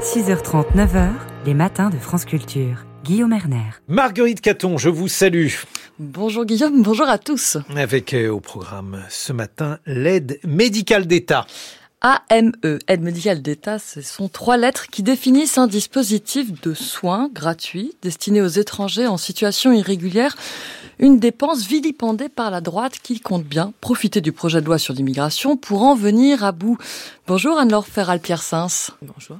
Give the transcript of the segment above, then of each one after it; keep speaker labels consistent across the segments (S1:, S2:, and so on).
S1: 6h30, 9h, les matins de France Culture. Guillaume Erner.
S2: Marguerite Caton, je vous salue.
S3: Bonjour Guillaume, bonjour à tous.
S2: Avec euh, au programme ce matin l'aide médicale d'État.
S3: AME, aide médicale d'État, ce sont trois lettres qui définissent un dispositif de soins gratuits destiné aux étrangers en situation irrégulière. Une dépense vilipendée par la droite qui compte bien profiter du projet de loi sur l'immigration pour en venir à bout. Bonjour Anne-Laure Ferral-Pierre-Sins.
S4: Bonjour.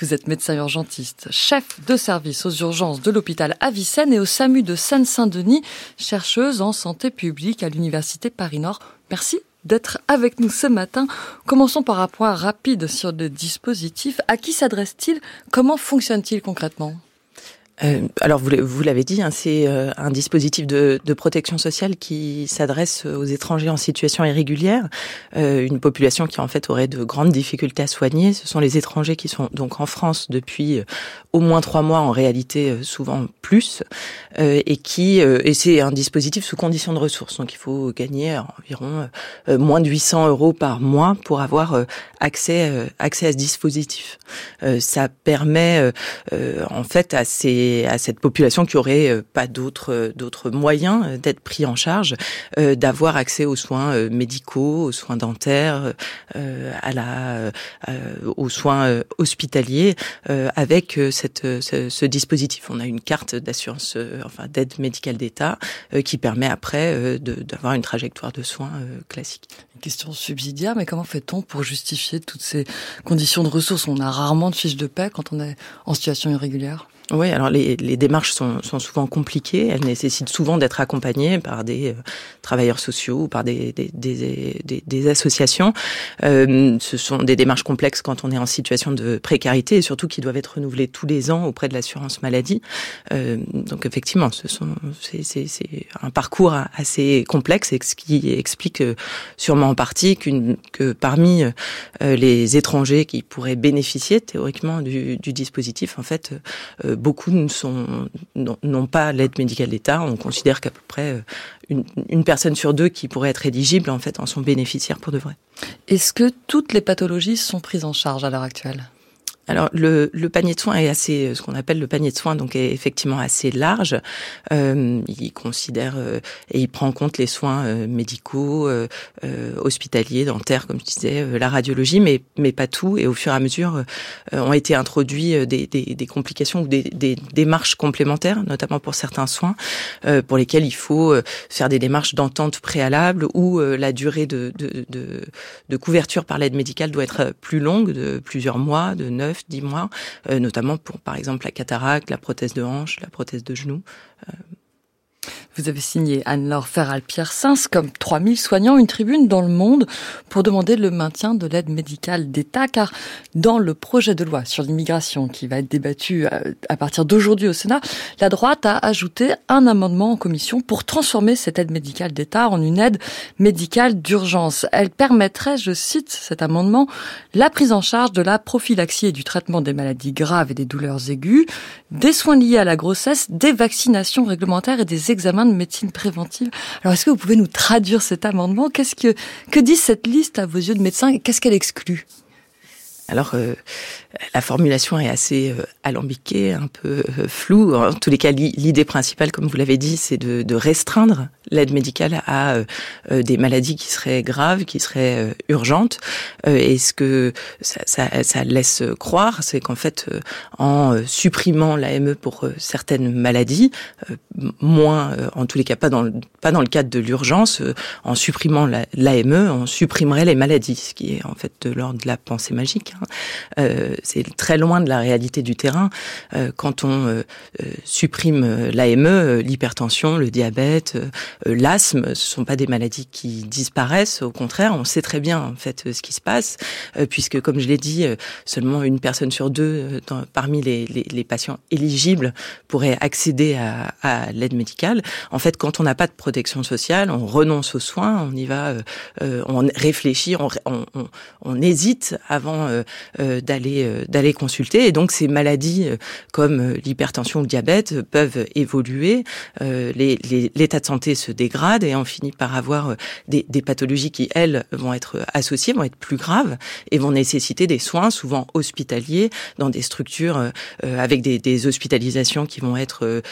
S3: Vous êtes médecin urgentiste, chef de service aux urgences de l'hôpital Avicenne et au SAMU de Seine-Saint-Denis, chercheuse en santé publique à l'université Paris-Nord. Merci d'être avec nous ce matin. Commençons par un point rapide sur le dispositif. À qui s'adresse-t-il? Comment fonctionne-t-il concrètement?
S4: Euh, alors vous, vous l'avez dit, hein, c'est euh, un dispositif de, de, protection sociale qui s'adresse aux étrangers en situation irrégulière, euh, une population qui en fait aurait de grandes difficultés à soigner. Ce sont les étrangers qui sont donc en France depuis euh, au moins trois mois, en réalité euh, souvent plus, et qui et c'est un dispositif sous condition de ressources. Donc il faut gagner environ moins de 800 euros par mois pour avoir accès accès à ce dispositif. ça permet en fait à ces à cette population qui aurait euh, pas d'autres euh, moyens euh, d'être pris en charge, d'avoir accès aux soins médicaux, aux soins dentaires, aux soins hospitaliers avec ce, dispositif. On a une carte d'assurance enfin d'aide médicale d'État qui permet après d'avoir une trajectoire de soins classique.
S3: Une question subsidiaire, mais comment fait-on pour justifier toutes ces conditions de ressources? On a rarement de fiches de paix quand on est en situation irrégulière.
S4: Oui, alors les, les démarches sont, sont, souvent compliquées. Elles nécessitent souvent d'être accompagnées par des euh, travailleurs sociaux ou par des, des, des, des associations. Euh, ce sont des démarches complexes quand on est en situation de précarité et surtout qui doivent être renouvelées tous les ans auprès de l'assurance maladie. Euh, donc effectivement, ce sont c'est un parcours assez complexe et ce qui explique euh, sûrement en partie qu'une que parmi euh, les étrangers qui pourraient bénéficier théoriquement du, du dispositif, en fait beaucoup n'ont pas l'aide médicale d'État. On considère qu'à peu près euh, une, personne sur deux qui pourrait être éligible en fait en sont bénéficiaires pour de vrai.
S3: Est-ce que toutes les pathologies sont prises en charge à l'heure actuelle?
S4: Alors le, le, panier de soins est assez, euh, ce qu'on appelle le panier de soins, donc est effectivement assez large. Euh, il considère euh, et il prend en compte les soins euh, médicaux, euh, hospitaliers, dentaires, comme je disais, la radiologie, mais mais pas tout. Et au fur et à mesure, ont été introduits des, des, des complications ou des, des, démarches complémentaires, notamment pour certains soins, pour lesquels il faut faire des démarches d'entente préalable ou la durée de, de, de, de couverture par l'aide médicale doit être plus longue, de plusieurs mois, de neuf dix mois, euh, notamment pour par exemple la cataracte, la prothèse de hanche, la prothèse de genou.
S3: Vous avez signé Anne-Laure Ferral-Pierre-Sins comme 3000 soignants une tribune dans le monde pour demander le maintien de l'aide médicale d'État car dans le projet de loi sur l'immigration qui va être débattu euh, à partir d'aujourd'hui au Sénat, la droite a ajouté un amendement en commission pour transformer cette aide médicale d'État en une aide médicale d'urgence. Elle permettrait, je cite cet amendement, la prise en charge de la prophylaxie et du traitement des maladies graves et des douleurs aiguës, des soins liés à la grossesse, des vaccinations réglementaires et des examens de médecine préventive. Alors, est-ce que vous pouvez nous traduire cet amendement? Qu'est-ce que que dit cette liste à vos yeux de médecins? Et qu'est-ce qu'elle exclut?
S4: Alors, euh, la formulation est assez euh, alambiquée, un peu euh, floue. En tous les cas, l'idée principale, comme vous l'avez dit, c'est de, restreindre l'aide médicale à des maladies qui seraient graves, qui seraient urgentes. et ce que ça, laisse croire, c'est qu'en fait, en supprimant l'AME pour certaines maladies, moins, en tous les cas, pas dans le, pas dans le cadre de l'urgence, en supprimant l'AME, on supprimerait les maladies, ce qui est en fait de l'ordre de la pensée magique. Euh, c'est très loin de la réalité du terrain. Euh, quand on euh, supprime l'AME, l'hypertension, le diabète, l'asthme, ce sont pas des maladies qui disparaissent. Au contraire, on sait très bien en fait ce qui se passe, puisque comme je l'ai dit, seulement une personne sur deux parmi les, les, les, patients éligibles pourrait accéder à, à l'aide médicale. En fait, quand on n'a pas de protection sociale, on renonce aux soins, on y va, on réfléchit, on, on, on, hésite avant d'aller d'aller consulter. Et donc ces maladies comme l'hypertension ou le diabète peuvent évoluer. L'état de santé se dégrade et on finit par avoir des, des pathologies qui elles vont être associées, vont être plus graves et vont nécessiter des soins souvent hospitaliers dans des structures avec des, des hospitalisations qui vont être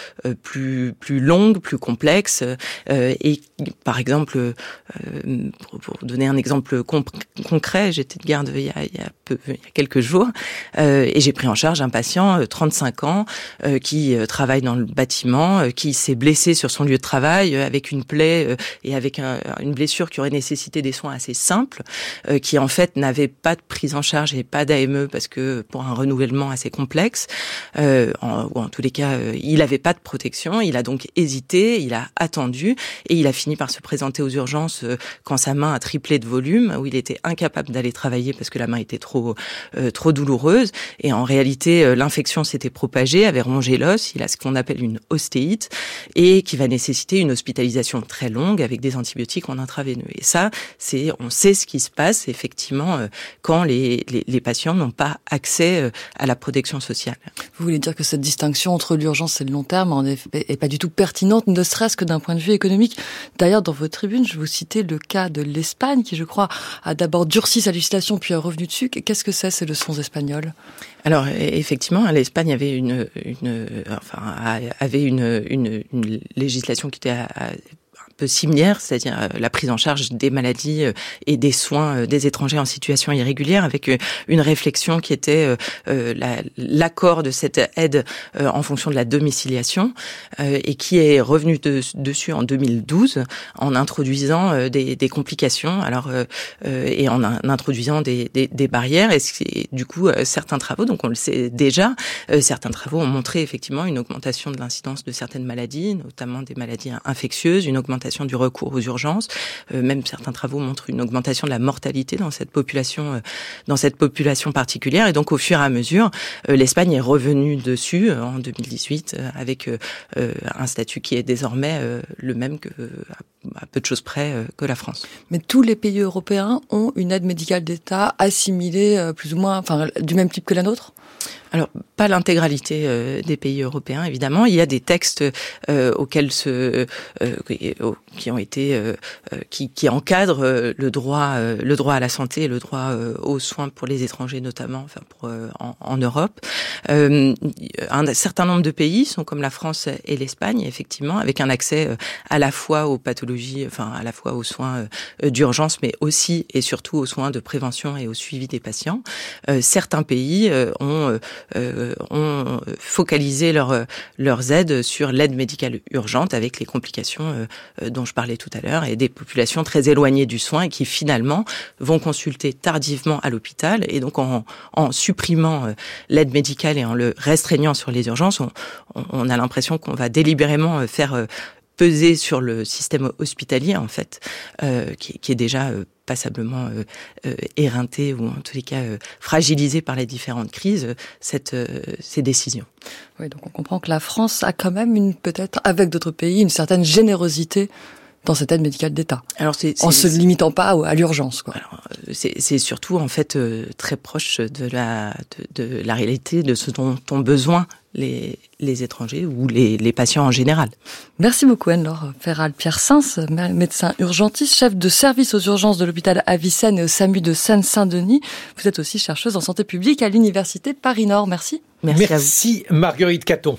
S4: plus plus longues, plus complexes et par exemple, euh, pour, pour, donner un exemple concret, j'étais de garde il y a, il y a, peu, il y a quelques jours euh, et j'ai pris en charge un patient, 35 euh, ans, euh, qui euh, travaille dans le bâtiment, qui s'est blessé sur son lieu de travail avec une plaie et avec un, une blessure qui aurait nécessité des soins assez simples, qui en fait n'avait pas de prise en charge et pas d'AME parce que pour un renouvellement assez complexe, en, ou en tous les cas, il n'avait pas de protection, il a donc hésité, il a attendu et il a fini par se présenter aux urgences euh, quand sa main a triplé de volume, où il était incapable d'aller travailler parce que la main était trop euh, trop douloureuse. Et en réalité, euh, l'infection s'était propagée, avait rongé l'os. Il a ce qu'on appelle une ostéite et qui va nécessiter une hospitalisation très longue avec des antibiotiques en intraveineux. Et ça, c'est on sait ce qui se passe effectivement quand les, les, patients n'ont pas accès à la protection sociale.
S3: Vous voulez dire que cette distinction entre l'urgence et le long terme est pas du tout pertinente, ne serait-ce que d'un point de vue économique? D'ailleurs, dans votre tribune, je vous citais le cas de l'Espagne, qui, je crois, a d'abord durci sa législation, puis a revenu dessus. Qu'est-ce que c'est ces leçons espagnoles?
S4: Alors, e-, effectivement, l'Espagne avait une, enfin, avait une, législation qui était à similaire, c'est-à-dire euh, la prise en charge des maladies euh, et des soins euh, des étrangers en situation irrégulière, avec une réflexion qui était l'accord de cette aide en fonction de la domiciliation et qui est revenu de, dessus en 2012 en introduisant des, des complications, alors et en introduisant des, des, des barrières et du coup certains travaux, donc on le sait déjà, certains travaux ont montré effectivement une augmentation de l'incidence de certaines maladies, notamment des maladies infectieuses, une augmentation du recours aux urgences. Euh, même certains travaux montrent une augmentation de la mortalité dans cette population, euh, dans cette population particulière. Et donc, au fur et à mesure, euh, l'Espagne est revenue dessus en 2018 avec un statut qui est désormais le même que à peu de choses près que la France.
S3: Mais tous les pays européens ont une aide médicale d'État assimilée plus ou moins, enfin, du même type que la nôtre?
S4: Alors, pas l'intégralité euh, des pays européens, évidemment. Il y a des textes euh, auxquels se, euh, qui ont été, euh, euh, qui, qui encadrent le droit, le droit à la santé et le droit aux soins pour les étrangers, notamment, enfin pour en, en, Europe. un certain nombre de pays sont comme la France et l'Espagne, effectivement, avec un accès à la fois aux pathologies, enfin à la fois aux soins d'urgence, mais aussi et surtout aux soins de prévention et au suivi des patients. certains pays ont euh, ont focalisé leur, leurs aides sur l'aide médicale urgente avec les complications euh, euh, dont je parlais tout à l'heure et des populations très éloignées du soin et qui finalement vont consulter tardivement à l'hôpital et donc en, en supprimant l'aide médicale et en le restreignant sur les urgences, on, on a l'impression qu'on va délibérément faire peser sur le système hospitalier en fait, euh, qui, qui, est déjà euh, passablement euh, euh, éreinté ou en tous les cas euh, fragilisé par les différentes crises, cette, ces décisions.
S3: Oui, donc on comprend que la France a quand même une peut-être avec d'autres pays une certaine générosité dans cette aide médicale d'État. Alors c'est en se limitant pas à l'urgence.
S4: C'est surtout en fait très proche de la de, de, la réalité de ce dont ont besoin les, les étrangers ou les, les, patients en général.
S3: Merci beaucoup Anne-Laure Ferral. Pierre Sins, médecin urgentiste, chef de service aux urgences de l'hôpital Avicenne et au SAMU de Seine-Saint-Denis. Vous êtes aussi chercheuse en santé publique à l'université Paris-Nord. Merci.
S2: Merci, Merci Marguerite Caton.